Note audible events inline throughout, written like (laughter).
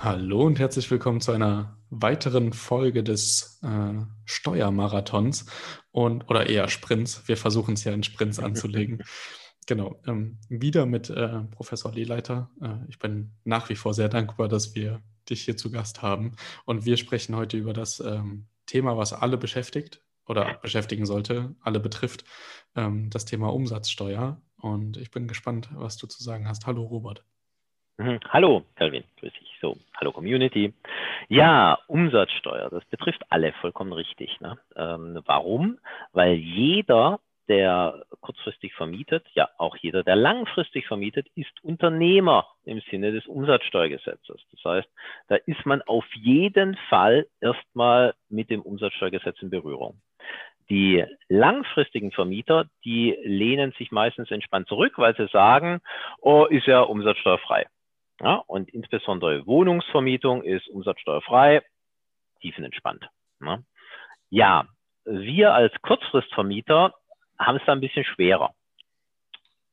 Hallo und herzlich willkommen zu einer weiteren Folge des äh, Steuermarathons und oder eher Sprints. Wir versuchen es ja in Sprints (laughs) anzulegen. Genau, ähm, wieder mit äh, Professor Lehleiter. Äh, ich bin nach wie vor sehr dankbar, dass wir dich hier zu Gast haben. Und wir sprechen heute über das ähm, Thema, was alle beschäftigt oder beschäftigen sollte, alle betrifft, ähm, das Thema Umsatzsteuer. Und ich bin gespannt, was du zu sagen hast. Hallo Robert. Mhm. Hallo, Calvin, grüß dich. So, hallo Community. Ja, Umsatzsteuer, das betrifft alle vollkommen richtig. Ne? Ähm, warum? Weil jeder, der kurzfristig vermietet, ja auch jeder, der langfristig vermietet, ist Unternehmer im Sinne des Umsatzsteuergesetzes. Das heißt, da ist man auf jeden Fall erstmal mit dem Umsatzsteuergesetz in Berührung. Die langfristigen Vermieter, die lehnen sich meistens entspannt zurück, weil sie sagen, oh, ist ja umsatzsteuerfrei. Ja, und insbesondere Wohnungsvermietung ist umsatzsteuerfrei, tiefenentspannt. Ne? Ja, wir als Kurzfristvermieter haben es da ein bisschen schwerer.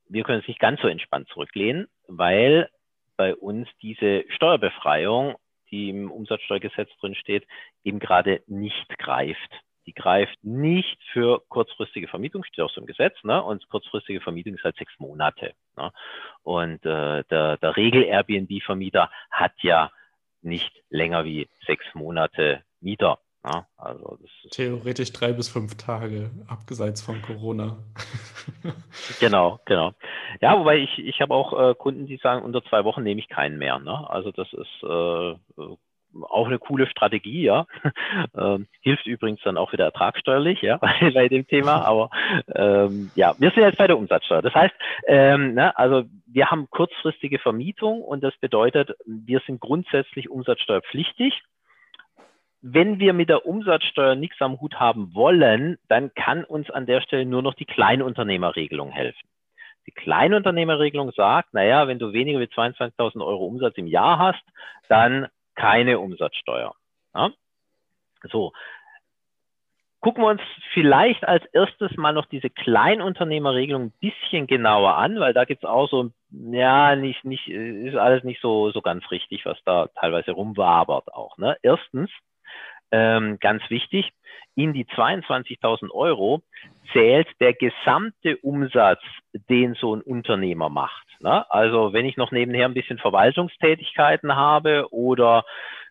Wir können es nicht ganz so entspannt zurücklehnen, weil bei uns diese Steuerbefreiung, die im Umsatzsteuergesetz drin steht, eben gerade nicht greift. Die greift nicht für kurzfristige Vermietung, steht auch so im Gesetz, ne? und kurzfristige Vermietung ist halt sechs Monate. Ne? Und äh, der, der Regel-Airbnb-Vermieter hat ja nicht länger wie sechs Monate Mieter. Ne? Also Theoretisch drei bis fünf Tage, abgeseits von Corona. (laughs) genau, genau. Ja, wobei ich, ich habe auch äh, Kunden, die sagen, unter zwei Wochen nehme ich keinen mehr. Ne? Also das ist äh, auch eine coole Strategie, ja. (laughs) Ähm, hilft übrigens dann auch wieder ertragsteuerlich, ja, (laughs) bei dem Thema. (laughs) Aber ähm, ja, wir sind jetzt bei der Umsatzsteuer. Das heißt, ähm, ne, also wir haben kurzfristige Vermietung und das bedeutet, wir sind grundsätzlich umsatzsteuerpflichtig. Wenn wir mit der Umsatzsteuer nichts am Hut haben wollen, dann kann uns an der Stelle nur noch die Kleinunternehmerregelung helfen. Die Kleinunternehmerregelung sagt, naja, wenn du weniger wie 22.000 Euro Umsatz im Jahr hast, dann keine Umsatzsteuer. Ja? So. Gucken wir uns vielleicht als erstes mal noch diese Kleinunternehmerregelung ein bisschen genauer an, weil da gibt es auch so, ja, nicht, nicht, ist alles nicht so, so ganz richtig, was da teilweise rumwabert auch. Ne? Erstens, ähm, ganz wichtig, in die 22.000 Euro zählt der gesamte Umsatz, den so ein Unternehmer macht. Ne? Also wenn ich noch nebenher ein bisschen Verwaltungstätigkeiten habe oder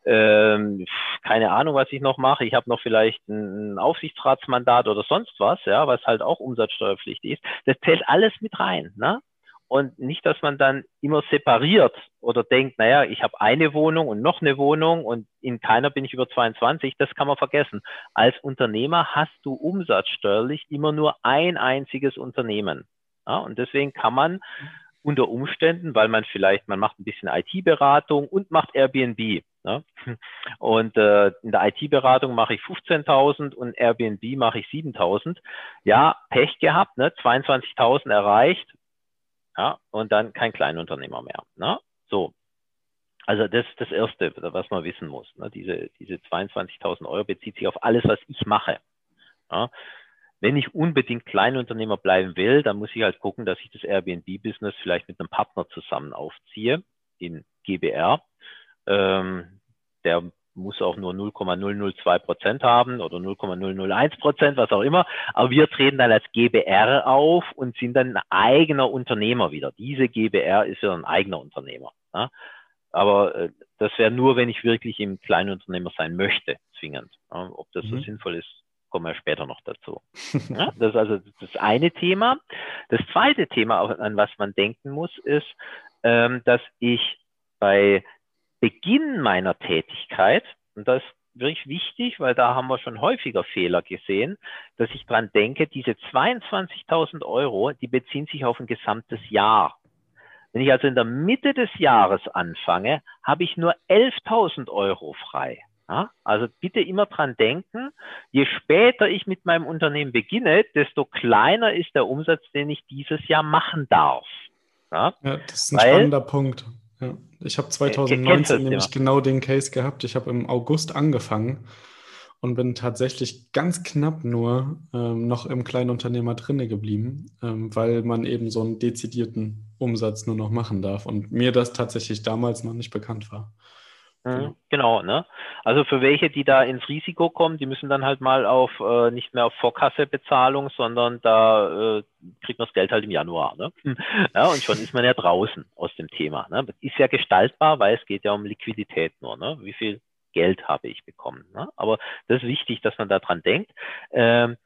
ähm, keine Ahnung, was ich noch mache. Ich habe noch vielleicht ein Aufsichtsratsmandat oder sonst was, ja, was halt auch umsatzsteuerpflichtig ist. Das zählt alles mit rein. Ne? Und nicht, dass man dann immer separiert oder denkt, naja, ich habe eine Wohnung und noch eine Wohnung und in keiner bin ich über 22. Das kann man vergessen. Als Unternehmer hast du umsatzsteuerlich immer nur ein einziges Unternehmen. Ja, und deswegen kann man unter Umständen, weil man vielleicht, man macht ein bisschen IT-Beratung und macht Airbnb. Ne? (laughs) Und äh, in der IT-Beratung mache ich 15.000 und Airbnb mache ich 7.000. Ja, Pech gehabt, ne? 22.000 erreicht, ja, und dann kein Kleinunternehmer mehr. Ne? So. Also das ist das Erste, was man wissen muss. Ne? Diese, diese 22.000 Euro bezieht sich auf alles, was ich mache. Ja? Wenn ich unbedingt Kleinunternehmer bleiben will, dann muss ich halt gucken, dass ich das Airbnb-Business vielleicht mit einem Partner zusammen aufziehe in GBR. Ähm, der muss auch nur 0,002 Prozent haben oder 0,001 Prozent, was auch immer. Aber wir treten dann als GBR auf und sind dann ein eigener Unternehmer wieder. Diese GBR ist ja ein eigener Unternehmer. Ja? Aber äh, das wäre nur, wenn ich wirklich im Kleinunternehmer sein möchte, zwingend. Ja? Ob das mhm. so sinnvoll ist, kommen wir später noch dazu. (laughs) Ja, das ist also das eine Thema. Das zweite Thema, an was man denken muss, ist, ähm, dass ich bei Beginn meiner Tätigkeit, und das ist wirklich wichtig, weil da haben wir schon häufiger Fehler gesehen, dass ich dran denke, diese 22.000 Euro, die beziehen sich auf ein gesamtes Jahr. Wenn ich also in der Mitte des Jahres anfange, habe ich nur 11.000 Euro frei. Ja, also bitte immer dran denken, je später ich mit meinem Unternehmen beginne, desto kleiner ist der Umsatz, den ich dieses Jahr machen darf. Ja, ja das ist ein Weil, spannender Punkt. Ja, ich habe 2019 nämlich genau den Case gehabt. Ich habe im August angefangen und bin tatsächlich ganz knapp nur ähm, noch im Kleinunternehmer drinne geblieben, ähm, weil man eben so einen dezidierten Umsatz nur noch machen darf und mir das tatsächlich damals noch nicht bekannt war. Genau. genau, ne? Also für welche, die da ins Risiko kommen, die müssen dann halt mal auf äh, nicht mehr auf Vorkassebezahlung, sondern da äh, kriegt man das Geld halt im Januar, ne? Ja, und schon ist man ja draußen aus dem Thema. Ne? Ist ja gestaltbar, weil es geht ja um Liquidität nur, ne? Wie viel Geld habe ich bekommen? Ne? Aber das ist wichtig, dass man daran denkt, ähm,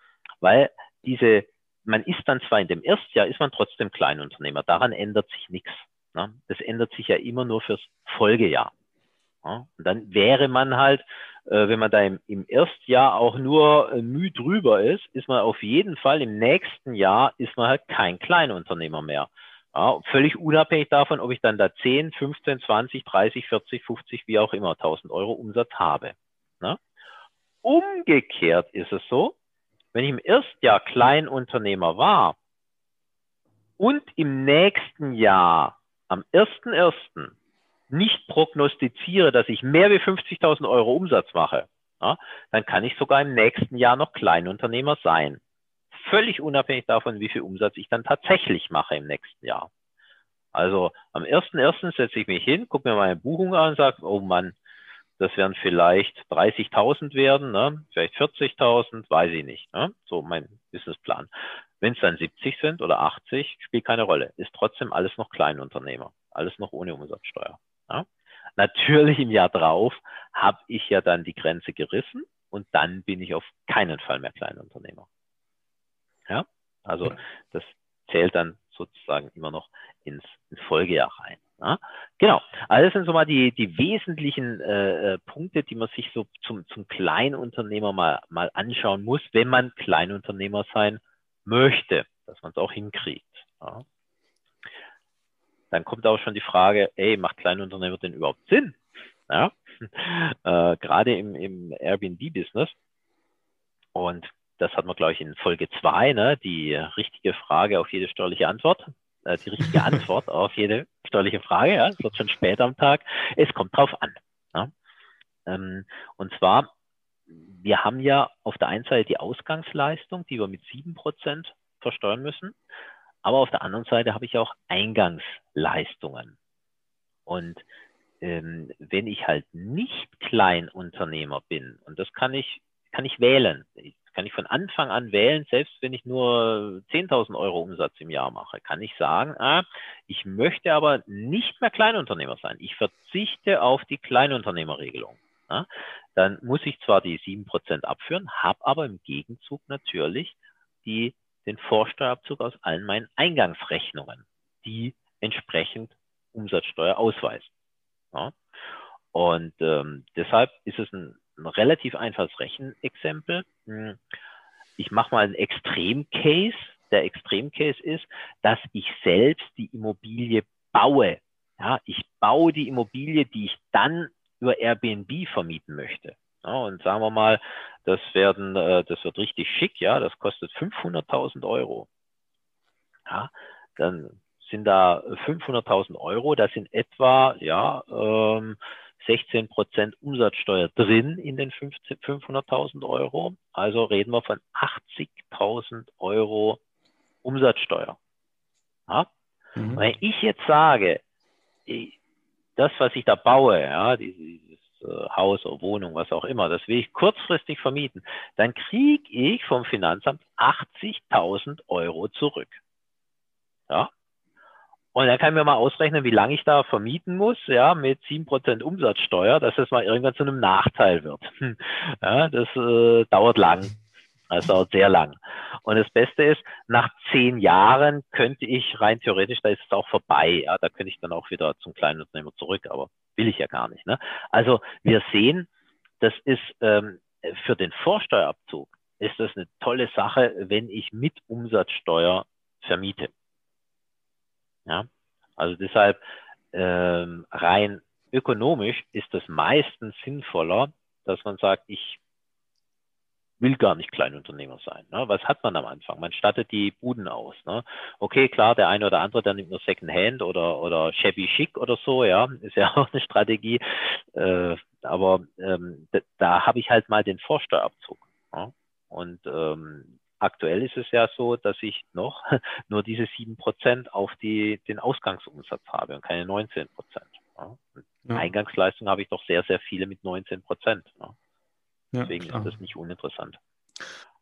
weil diese, man ist dann zwar in dem Erstjahr, ist man trotzdem Kleinunternehmer. Daran ändert sich nichts. Ne? Das ändert sich ja immer nur fürs Folgejahr. Ja, und dann wäre man halt, äh, wenn man da im, im Erstjahr auch nur äh, müh drüber ist, ist man auf jeden Fall im nächsten Jahr ist man halt kein Kleinunternehmer mehr. Ja, völlig unabhängig davon, ob ich dann da 10, 15, 20, 30, 40, 50, wie auch immer 1000 Euro Umsatz habe. Ne? Umgekehrt ist es so, wenn ich im Erstjahr Kleinunternehmer war und im nächsten Jahr am 1.1 nicht prognostiziere, dass ich mehr wie 50.000 Euro Umsatz mache, ja, dann kann ich sogar im nächsten Jahr noch Kleinunternehmer sein. Völlig unabhängig davon, wie viel Umsatz ich dann tatsächlich mache im nächsten Jahr. Also am 1.1. setze ich mich hin, gucke mir meine Buchung an und sage, oh Mann, das werden vielleicht 30.000 werden, ne? vielleicht 40.000, weiß ich nicht. Ne? So mein Businessplan. Wenn es dann 70 sind oder 80, spielt keine Rolle. Ist trotzdem alles noch Kleinunternehmer. Alles noch ohne Umsatzsteuer. Ja? Natürlich im Jahr drauf habe ich ja dann die Grenze gerissen und dann bin ich auf keinen Fall mehr Kleinunternehmer. Ja, also das zählt dann sozusagen immer noch ins, ins Folgejahr rein. Ja? Genau, also das sind so mal die, die wesentlichen äh, äh, Punkte, die man sich so zum, zum Kleinunternehmer mal, mal anschauen muss, wenn man Kleinunternehmer sein möchte, dass man es auch hinkriegt. Ja? Dann kommt auch schon die Frage, ey, macht Kleinunternehmer denn überhaupt Sinn? Ja? (laughs) Äh, Gerade im, im Airbnb-Business. Und das hat man, glaube ich, in Folge zwei, ne? die richtige Frage auf jede steuerliche Antwort. Äh, die richtige (laughs) Antwort auf jede steuerliche Frage. Ja? Es wird schon später am Tag. Es kommt drauf an. Ja? Ähm, und zwar, wir haben ja auf der einen Seite die Ausgangsleistung, die wir mit sieben Prozent versteuern müssen. Aber auf der anderen Seite habe ich auch Eingangsleistungen. Und ähm, wenn ich halt nicht Kleinunternehmer bin, und das kann ich, kann ich wählen, kann ich von Anfang an wählen, selbst wenn ich nur 10.000 Euro Umsatz im Jahr mache, kann ich sagen, ah, ich möchte aber nicht mehr Kleinunternehmer sein. Ich verzichte auf die Kleinunternehmerregelung. Ja? Dann muss ich zwar die 7% abführen, habe aber im Gegenzug natürlich die den Vorsteuerabzug aus allen meinen Eingangsrechnungen, die entsprechend Umsatzsteuer ausweisen. Ja. Und ähm, deshalb ist es ein, ein relativ einfaches Rechenexempel. Hm, ich mache mal einen Extremcase. Der Extremcase ist, dass ich selbst die Immobilie baue. Ja, ich baue die Immobilie, die ich dann über Airbnb vermieten möchte. Ja, und sagen wir mal, das werden, äh, das wird richtig schick, ja, das kostet 500.000 Euro. Ja, dann sind da 500.000 Euro, da sind etwa, ja, ähm, 16 Prozent Umsatzsteuer drin in den 500.000 Euro. Also reden wir von 80.000 Euro Umsatzsteuer. Ja? Mhm. Wenn ich jetzt sage, das, was ich da baue, ja, diese, äh, Haus oder Wohnung, was auch immer, das will ich kurzfristig vermieten, dann kriege ich vom Finanzamt 80.000 Euro zurück. Ja. Und dann kann ich mir mal ausrechnen, wie lange ich da vermieten muss, ja, mit 7% Umsatzsteuer, dass das mal irgendwann zu einem Nachteil wird. Ja, das äh, dauert lang. Das dauert sehr lang. Und das Beste ist, nach zehn Jahren könnte ich rein theoretisch, da ist es auch vorbei, ja, da könnte ich dann auch wieder zum kleinen Unternehmer zurück, aber will ich ja gar nicht. Ne? Also wir sehen, das ist ähm, für den Vorsteuerabzug ist das eine tolle Sache, wenn ich mit Umsatzsteuer vermiete. Ja, also deshalb ähm, rein ökonomisch ist es meistens sinnvoller, dass man sagt, ich will gar nicht Kleinunternehmer sein. Ne? Was hat man am Anfang? Man stattet die Buden aus. Ne? Okay, klar, der eine oder andere, der nimmt nur Secondhand oder, oder Shabby Chic oder so, ja, (laughs) ist ja auch eine Strategie. Äh, aber ähm, da, da habe ich halt mal den Vorsteuerabzug. Ne? Und ähm, aktuell ist es ja so, dass ich noch (laughs) nur diese sieben Prozent auf die, den Ausgangsumsatz habe und keine 19 Prozent. Ja? Ja. Eingangsleistung habe ich doch sehr, sehr viele mit 19 Prozent. Ne? Deswegen ja, ist das nicht uninteressant.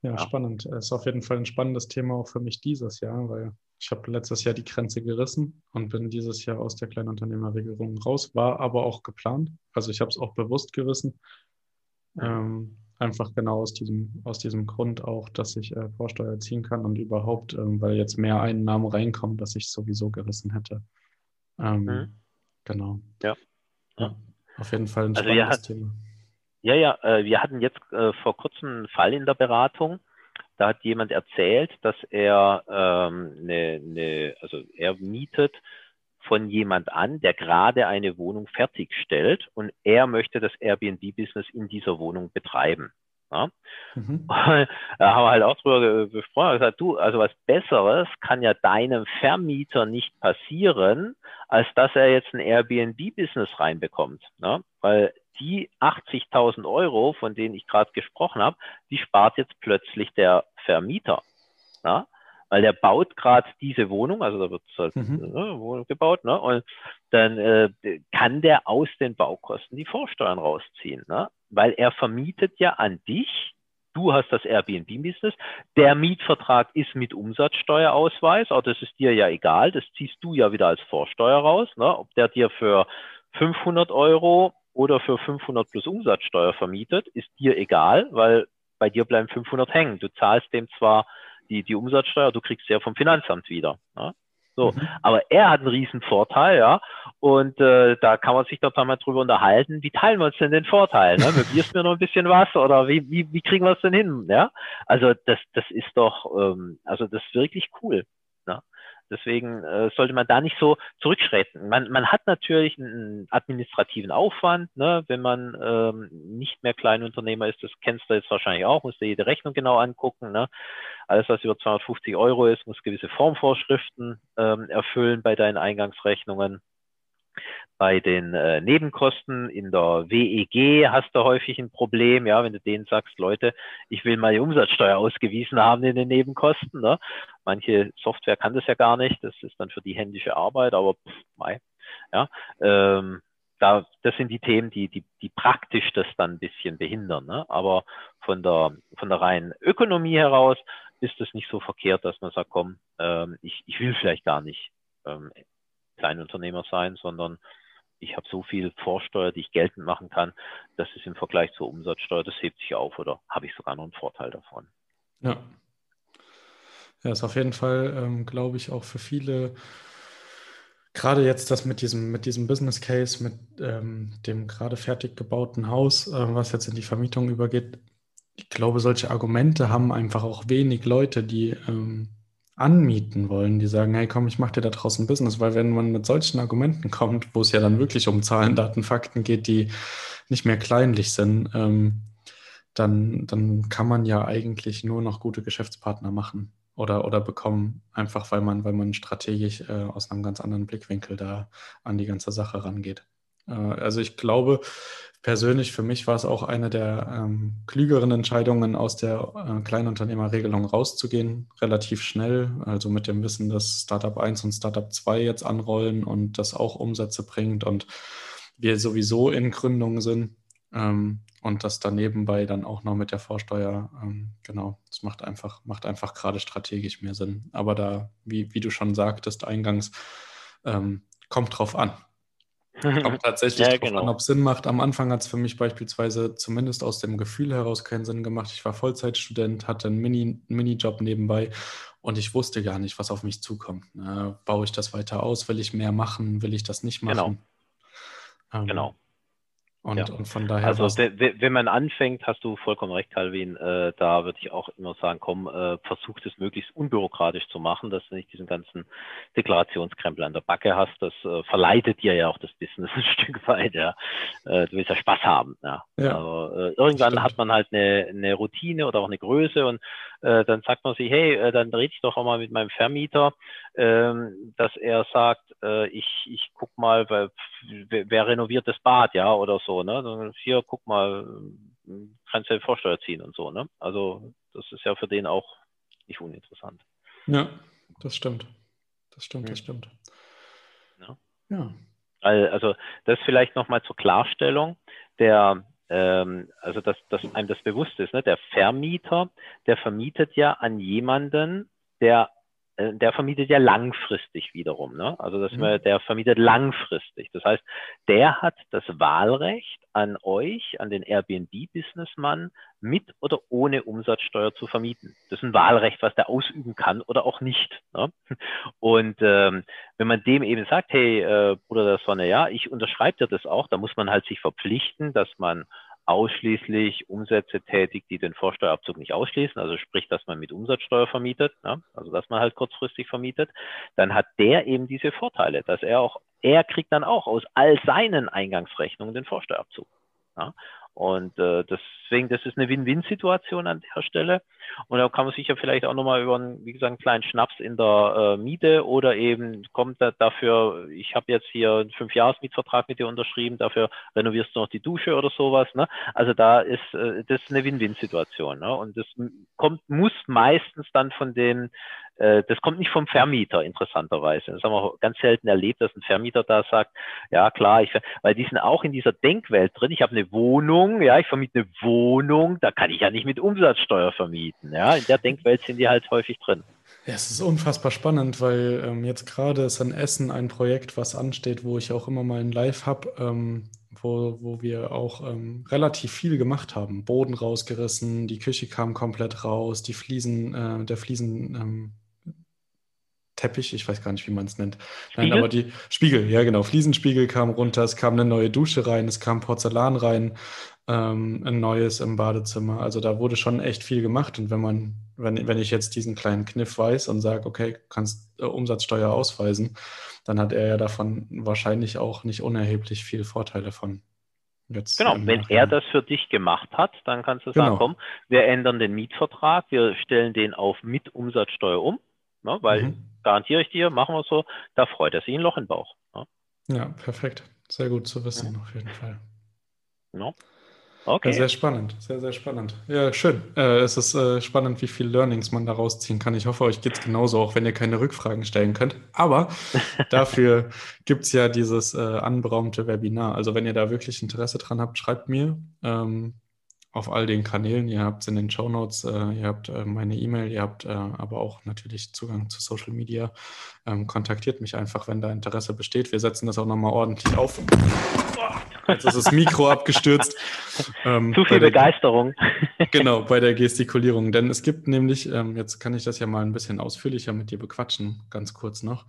Ja, ja, spannend. Ist auf jeden Fall ein spannendes Thema auch für mich dieses Jahr, weil ich habe letztes Jahr die Grenze gerissen und bin dieses Jahr aus der Kleinunternehmerregelung raus, war aber auch geplant. Also ich habe es auch bewusst gerissen. Ähm, einfach genau aus diesem, aus diesem Grund auch, dass ich äh, Vorsteuer ziehen kann und überhaupt, ähm, weil jetzt mehr Einnahmen reinkommen, dass ich es sowieso gerissen hätte. Ähm, mhm. Genau. Ja. ja. Auf jeden Fall ein also spannendes Thema. Ja, ja, äh, wir hatten jetzt äh, vor kurzem einen Fall in der Beratung. Da hat jemand erzählt, dass er ähm, eine, eine, also er mietet von jemand an, der gerade eine Wohnung fertigstellt und er möchte das Airbnb-Business in dieser Wohnung betreiben. Ja? Mhm. (laughs) Da haben wir halt auch drüber gesprochen, gesagt, du, also was Besseres kann ja deinem Vermieter nicht passieren, als dass er jetzt ein Airbnb-Business reinbekommt. Ne? Weil die 80.000 Euro, von denen ich gerade gesprochen habe, die spart jetzt plötzlich der Vermieter. Ja? Weil der baut gerade diese Wohnung, also da wird halt mhm. ne, Wohnung gebaut, ne? und dann äh, kann der aus den Baukosten die Vorsteuern rausziehen, ne? weil er vermietet ja an dich, du hast das Airbnb-Business, der Mietvertrag ist mit Umsatzsteuerausweis, aber das ist dir ja egal, das ziehst du ja wieder als Vorsteuer raus, ne? ob der dir für 500 Euro oder für 500 plus Umsatzsteuer vermietet, ist dir egal, weil bei dir bleiben 500 hängen. Du zahlst dem zwar die, die Umsatzsteuer, du kriegst sie ja vom Finanzamt wieder. Ja? So, mhm. aber er hat einen riesen Vorteil, ja, und äh, da kann man sich doch mal drüber unterhalten, wie teilen wir uns denn den Vorteil, ne? (laughs) Möblierst mir noch ein bisschen was oder wie, wie, wie kriegen wir es denn hin, ja? Also das, das ist doch, ähm, also das ist wirklich cool. Deswegen äh, sollte man da nicht so zurückschreiten. Man, man hat natürlich einen administrativen Aufwand, ne, wenn man ähm, nicht mehr Kleinunternehmer ist. Das kennst du jetzt wahrscheinlich auch, musst du jede Rechnung genau angucken. Ne. Alles, was über 250 Euro ist, muss gewisse Formvorschriften ähm, erfüllen bei deinen Eingangsrechnungen. Bei den äh, Nebenkosten in der WEG hast du häufig ein Problem, ja, wenn du denen sagst, Leute, ich will mal die Umsatzsteuer ausgewiesen haben in den Nebenkosten. Ne? Manche Software kann das ja gar nicht, das ist dann für die händische Arbeit, aber pff, mei, ja, ähm, da, das sind die Themen, die, die, die praktisch das dann ein bisschen behindern. Ne? Aber von der, von der reinen Ökonomie heraus ist es nicht so verkehrt, dass man sagt, komm, ähm, ich, ich will vielleicht gar nicht ähm, Kleinunternehmer sein, sondern ich habe so viel Vorsteuer, die ich geltend machen kann, das ist im Vergleich zur Umsatzsteuer, das hebt sich auf oder habe ich sogar noch einen Vorteil davon. Ja. Ja, ist auf jeden Fall, ähm, glaube ich, auch für viele, gerade jetzt das mit diesem, mit diesem Business Case, mit ähm, dem gerade fertig gebauten Haus, äh, was jetzt in die Vermietung übergeht, ich glaube, solche Argumente haben einfach auch wenig Leute, die ähm, anmieten wollen, die sagen, hey komm, ich mache dir da draußen Business, weil wenn man mit solchen Argumenten kommt, wo es ja dann wirklich um Zahlen, Daten, Fakten geht, die nicht mehr kleinlich sind, ähm, dann, dann kann man ja eigentlich nur noch gute Geschäftspartner machen oder, oder bekommen, einfach weil man, weil man strategisch äh, aus einem ganz anderen Blickwinkel da an die ganze Sache rangeht. Äh, also ich glaube, persönlich für mich war es auch eine der ähm, klügeren Entscheidungen, aus der äh, Kleinunternehmerregelung rauszugehen, relativ schnell. Also mit dem Wissen, dass Startup 1 und Startup 2 jetzt anrollen und das auch Umsätze bringt und wir sowieso in Gründung sind. Ähm, und das dann nebenbei dann auch noch mit der Vorsteuer, ähm, genau, das macht einfach, macht einfach gerade strategisch mehr Sinn. Aber da, wie, wie du schon sagtest, eingangs, ähm, kommt drauf an. Kommt tatsächlich (laughs) ja, drauf genau. an, ob es Sinn macht. Am Anfang hat es für mich beispielsweise zumindest aus dem Gefühl heraus keinen Sinn gemacht. Ich war Vollzeitstudent, hatte einen Mini, Minijob nebenbei und ich wusste gar nicht, was auf mich zukommt. Äh, baue ich das weiter aus? Will ich mehr machen? Will ich das nicht machen? Genau. Ähm, genau. Und, ja. und von daher. Also, wenn man anfängt, hast du vollkommen recht, Calvin. Äh, da würde ich auch immer sagen, komm, äh, versuch das möglichst unbürokratisch zu machen, dass du nicht diesen ganzen Deklarationskrempel an der Backe hast. Das äh, verleitet dir ja auch das Business (laughs) ein Stück weit. Ja. Äh, du willst ja Spaß haben. Ja. ja Aber äh, irgendwann hat man halt eine, eine Routine oder auch eine Größe und äh, dann sagt man sich, hey, dann rede ich doch auch mal mit meinem Vermieter, ähm, dass er sagt, ich, ich guck mal, wer, wer renoviert das Bad, ja, oder so, ne? Hier, guck mal, kannst du ja Vorsteuer ziehen und so, ne? Also das ist ja für den auch nicht uninteressant. Ja, das stimmt. Das stimmt, das stimmt. Ja. ja. Also das vielleicht nochmal zur Klarstellung. Der, ähm, also dass, dass einem das bewusst ist, ne? der Vermieter, der vermietet ja an jemanden, der der vermietet ja langfristig wiederum. Ne? Also das, mhm. der vermietet langfristig. Das heißt, der hat das Wahlrecht an euch, an den Airbnb-Businessmann, mit oder ohne Umsatzsteuer zu vermieten. Das ist ein Wahlrecht, was der ausüben kann oder auch nicht. Ne? Und ähm, wenn man dem eben sagt, hey, äh, Bruder der Sonne, ja, ich unterschreibe dir das auch, da muss man halt sich verpflichten, dass man ausschließlich Umsätze tätigt, die den Vorsteuerabzug nicht ausschließen, also sprich, dass man mit Umsatzsteuer vermietet, ne? also dass man halt kurzfristig vermietet, dann hat der eben diese Vorteile, dass er auch, er kriegt dann auch aus all seinen Eingangsrechnungen den Vorsteuerabzug. Ja? Und äh, deswegen, das ist eine Win-Win-Situation an der Stelle. Und da kann man sich ja vielleicht auch nochmal über einen, wie gesagt, einen kleinen Schnaps in der äh, Miete oder eben kommt da dafür, ich habe jetzt hier einen Fünfjahres-Mietvertrag mit dir unterschrieben, dafür renovierst du noch die Dusche oder sowas. Ne? Also da ist äh, das ist eine Win-Win-Situation. Ne? Und das kommt, muss meistens dann von äh, das kommt nicht vom Vermieter, interessanterweise. Das haben wir ganz selten erlebt, dass ein Vermieter da sagt, ja klar, ich, weil die sind auch in dieser Denkwelt drin. Ich habe eine Wohnung, ja, ich vermiete eine Wohnung, da kann ich ja nicht mit Umsatzsteuer vermieten. Ja, in der Denkwelt sind die halt häufig drin. Ja, es ist unfassbar spannend, weil ähm, jetzt gerade ist in Essen ein Projekt, was ansteht, wo ich auch immer mal ein Live habe, ähm, wo, wo wir auch ähm, relativ viel gemacht haben. Boden rausgerissen, die Küche kam komplett raus, die Fliesen, äh, der Fliesen ähm, Teppich, ich weiß gar nicht, wie man es nennt. Spiegel? Nein, aber die Spiegel, ja genau, Fliesenspiegel kam runter, es kam eine neue Dusche rein, es kam Porzellan rein, ähm, ein neues im Badezimmer. Also da wurde schon echt viel gemacht. Und wenn man, wenn, wenn ich jetzt diesen kleinen Kniff weiß und sage, okay, kannst äh, Umsatzsteuer ausweisen, dann hat er ja davon wahrscheinlich auch nicht unerheblich viel Vorteile von. Jetzt genau, wenn er das für dich gemacht hat, dann kannst du sagen, genau. komm, wir ändern den Mietvertrag, wir stellen den auf mit Umsatzsteuer um, ne, weil mhm garantiere ich dir, machen wir es so, da freut er sich ein Loch im Bauch. Ja, ja perfekt. Sehr gut zu wissen, ja. auf jeden Fall. No. Okay. Ja, sehr spannend, sehr, sehr spannend. Ja, schön. Äh, es ist äh, spannend, wie viele Learnings man da rausziehen kann. Ich hoffe, euch geht es genauso, auch wenn ihr keine Rückfragen stellen könnt. Aber (laughs) dafür gibt es ja dieses äh, anberaumte Webinar. Also wenn ihr da wirklich Interesse dran habt, schreibt mir. Ähm, auf all den Kanälen. Ihr habt es in den Show Notes, äh, ihr habt äh, meine E-Mail, ihr habt äh, aber auch natürlich Zugang zu Social Media. Ähm, kontaktiert mich einfach, wenn da Interesse besteht. Wir setzen das auch nochmal ordentlich auf. Jetzt ist das Mikro (laughs) abgestürzt. Ähm, Zu viel der, Begeisterung. (laughs) (laughs) genau, bei der Gestikulierung. Denn es gibt nämlich, ähm, jetzt kann ich das ja mal ein bisschen ausführlicher mit dir bequatschen, ganz kurz noch.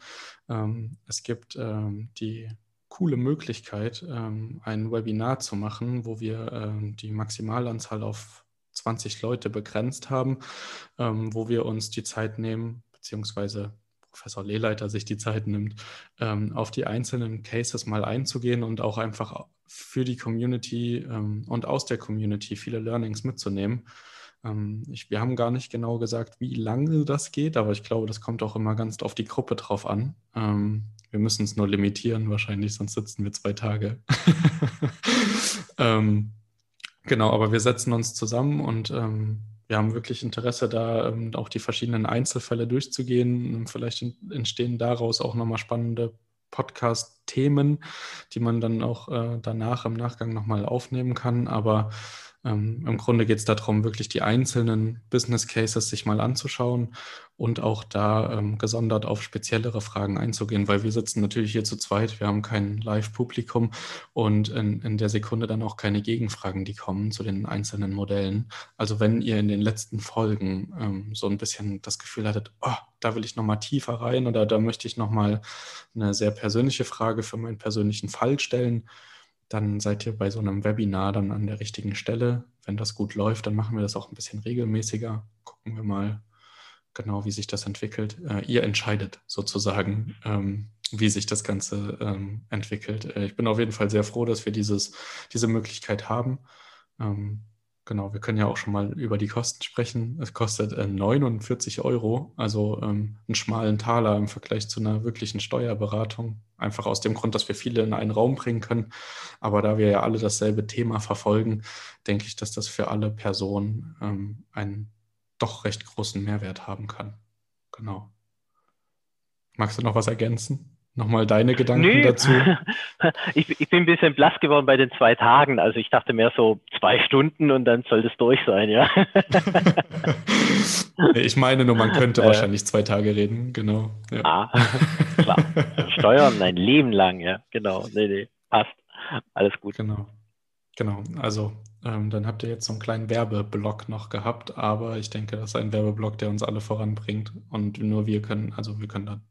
Ähm, es gibt ähm, die coole Möglichkeit, ähm, ein Webinar zu machen, wo wir ähm, die Maximalanzahl auf 20 Leute begrenzt haben, ähm, wo wir uns die Zeit nehmen, beziehungsweise Professor Lehleiter sich die Zeit nimmt, auf die einzelnen Cases mal einzugehen und auch einfach für die Community und aus der Community viele Learnings mitzunehmen. Ich, wir haben gar nicht genau gesagt, wie lange das geht, aber ich glaube, das kommt auch immer ganz auf die Gruppe drauf an. Wir müssen es nur limitieren, wahrscheinlich, sonst sitzen wir zwei Tage. (laughs) ähm, genau, aber wir setzen uns zusammen und ähm, wir haben wirklich Interesse, da ähm, auch die verschiedenen Einzelfälle durchzugehen. Vielleicht entstehen daraus auch nochmal spannende Podcast-Themen, die man dann auch äh, danach im Nachgang nochmal aufnehmen kann. Aber ähm, Im Grunde geht es darum, wirklich die einzelnen Business Cases sich mal anzuschauen und auch da ähm, gesondert auf speziellere Fragen einzugehen, weil wir sitzen natürlich hier zu zweit, wir haben kein Live-Publikum und in, in, der Sekunde dann auch keine Gegenfragen, die kommen zu den einzelnen Modellen. Also wenn ihr in den letzten Folgen ähm, so ein bisschen das Gefühl hattet, oh, da will ich nochmal tiefer rein oder da möchte ich nochmal eine sehr persönliche Frage für meinen persönlichen Fall stellen, dann seid ihr bei so einem Webinar dann an der richtigen Stelle. Wenn das gut läuft, dann machen wir das auch ein bisschen regelmäßiger. Gucken wir mal genau, wie sich das entwickelt. Äh, ihr entscheidet sozusagen, ähm, wie sich das Ganze ähm, entwickelt. Äh, ich bin auf jeden Fall sehr froh, dass wir dieses, diese Möglichkeit haben. Ähm, Genau, wir können ja auch schon mal über die Kosten sprechen. Es kostet äh, 49 Euro, also ähm, einen schmalen Taler im Vergleich zu einer wirklichen Steuerberatung. Einfach aus dem Grund, dass wir viele in einen Raum bringen können. Aber da wir ja alle dasselbe Thema verfolgen, denke ich, dass das für alle Personen ähm, einen doch recht großen Mehrwert haben kann. Genau. Magst du noch was ergänzen? Nochmal deine Gedanken nee. dazu? (laughs) ich, ich, bin ein bisschen blass geworden bei den zwei Tagen. Also ich dachte mehr so zwei Stunden und dann soll das durch sein, ja. (laughs) ich meine nur, man könnte äh, wahrscheinlich zwei Tage reden, genau. Ja. Ah, (laughs) klar. Steuern ein Leben lang, ja, genau. Nee, nee, passt. Alles gut. Genau. Genau. Also ähm, dann habt ihr jetzt so einen kleinen Werbeblock noch gehabt, aber ich denke, das ist ein Werbeblock, der uns alle voranbringt und nur wir können, also wir können da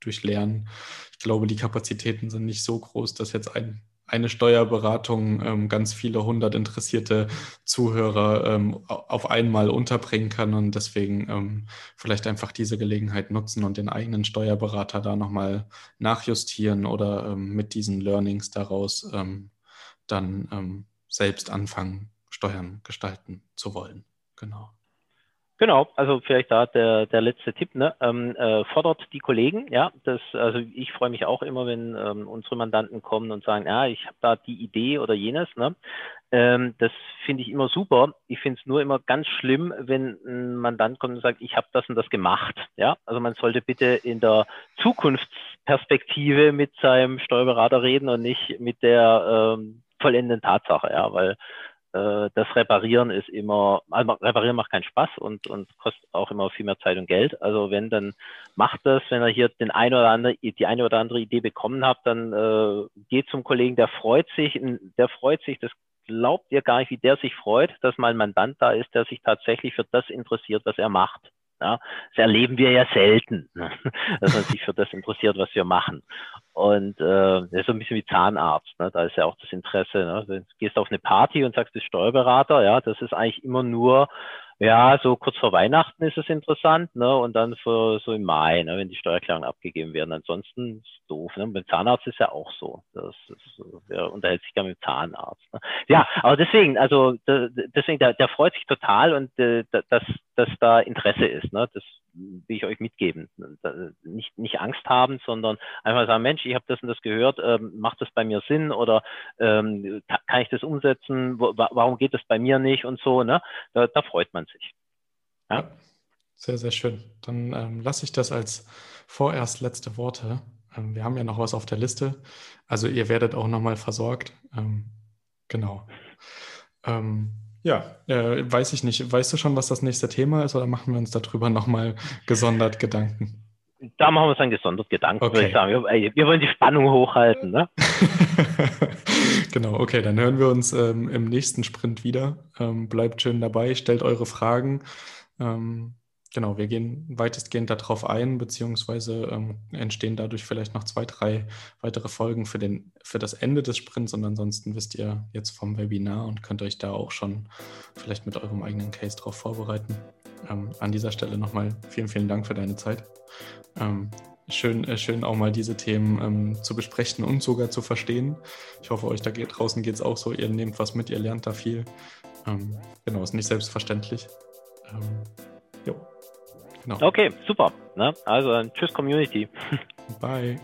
durchlernen. Ich glaube, die Kapazitäten sind nicht so groß, dass jetzt ein, eine Steuerberatung ähm, ganz viele hundert interessierte Zuhörer ähm, auf einmal unterbringen kann und deswegen ähm, vielleicht einfach diese Gelegenheit nutzen und den eigenen Steuerberater da nochmal nachjustieren oder ähm, mit diesen Learnings daraus ähm, dann ähm, selbst anfangen, Steuern gestalten zu wollen. Genau. Genau, also vielleicht da der, der letzte Tipp, ne? Ähm, äh, fordert die Kollegen, ja, das, also ich freue mich auch immer, wenn ähm, unsere Mandanten kommen und sagen, ja, ich habe da die Idee oder jenes, ne? Ähm, das finde ich immer super. Ich finde es nur immer ganz schlimm, wenn ein Mandant kommt und sagt, ich habe das und das gemacht. Ja, also man sollte bitte in der Zukunftsperspektive mit seinem Steuerberater reden und nicht mit der ähm, vollendenden Tatsache, ja, weil äh, das Reparieren ist immer, also Reparieren macht keinen Spaß und, und kostet auch immer viel mehr Zeit und Geld. Also wenn, dann macht das, wenn ihr hier den ein oder andere, die eine oder andere Idee bekommen habt, dann äh, geht zum Kollegen, der freut sich, der freut sich, das glaubt ihr gar nicht, wie der sich freut, dass mal ein Mandant da ist, der sich tatsächlich für das interessiert, was er macht. Ja, das erleben wir ja selten, ne? (laughs) dass man sich für das interessiert, was wir machen. Und äh, das ist so ein bisschen wie Zahnarzt. Ne? Da ist ja auch das Interesse. Ne? Du gehst auf eine Party und sagst, du bist Steuerberater. Ja, das ist eigentlich immer nur ja, so kurz vor Weihnachten ist es interessant, ne? Und dann für, so im Mai, ne, wenn die Steuererklärungen abgegeben werden. Ansonsten ist doof. Ne? Beim Zahnarzt ist ja auch so. Das ist, wer unterhält sich da mit dem Zahnarzt. Ne? Ja, aber deswegen, also deswegen, der, der freut sich total und äh, dass, dass da Interesse ist. Ne? Das will ich euch mitgeben. Nicht, nicht Angst haben, sondern einfach sagen, Mensch, ich habe das und das gehört, ähm, macht das bei mir Sinn oder ähm, kann ich das umsetzen? Wo, warum geht das bei mir nicht und so, ne? Da, da freut man sich. Ja? ja sehr, sehr schön. Dann ähm, lasse ich das als vorerst letzte Worte. Ähm, wir haben ja noch was auf der Liste. Also ihr werdet auch nochmal versorgt. Ähm, genau. Ähm, ja, äh, weiß ich nicht. Weißt du schon, was das nächste Thema ist oder machen wir uns darüber nochmal gesondert Gedanken? Da machen wir uns dann gesondert Gedanken, okay. würde ich sagen. Wir, wir, wollen die Spannung hochhalten. Ne? (laughs) genau, okay, dann hören wir uns ähm, im nächsten Sprint wieder. Ähm, bleibt schön dabei, stellt eure Fragen. Ähm, Genau, wir gehen weitestgehend darauf ein, beziehungsweise ähm, entstehen dadurch vielleicht noch zwei, drei weitere Folgen für, den, für das Ende des Sprints und ansonsten wisst ihr jetzt vom Webinar und könnt euch da auch schon vielleicht mit eurem eigenen Case drauf vorbereiten. Ähm, an dieser Stelle nochmal vielen, vielen Dank für deine Zeit. Ähm, schön, äh, schön auch mal diese Themen ähm, zu besprechen und sogar zu verstehen. Ich hoffe, euch da geht, draußen geht es auch so. Ihr nehmt was mit, ihr lernt da viel. Ähm, genau, ist nicht selbstverständlich. Genau. Okay, super. Ne? Also tschüss Community. Bye.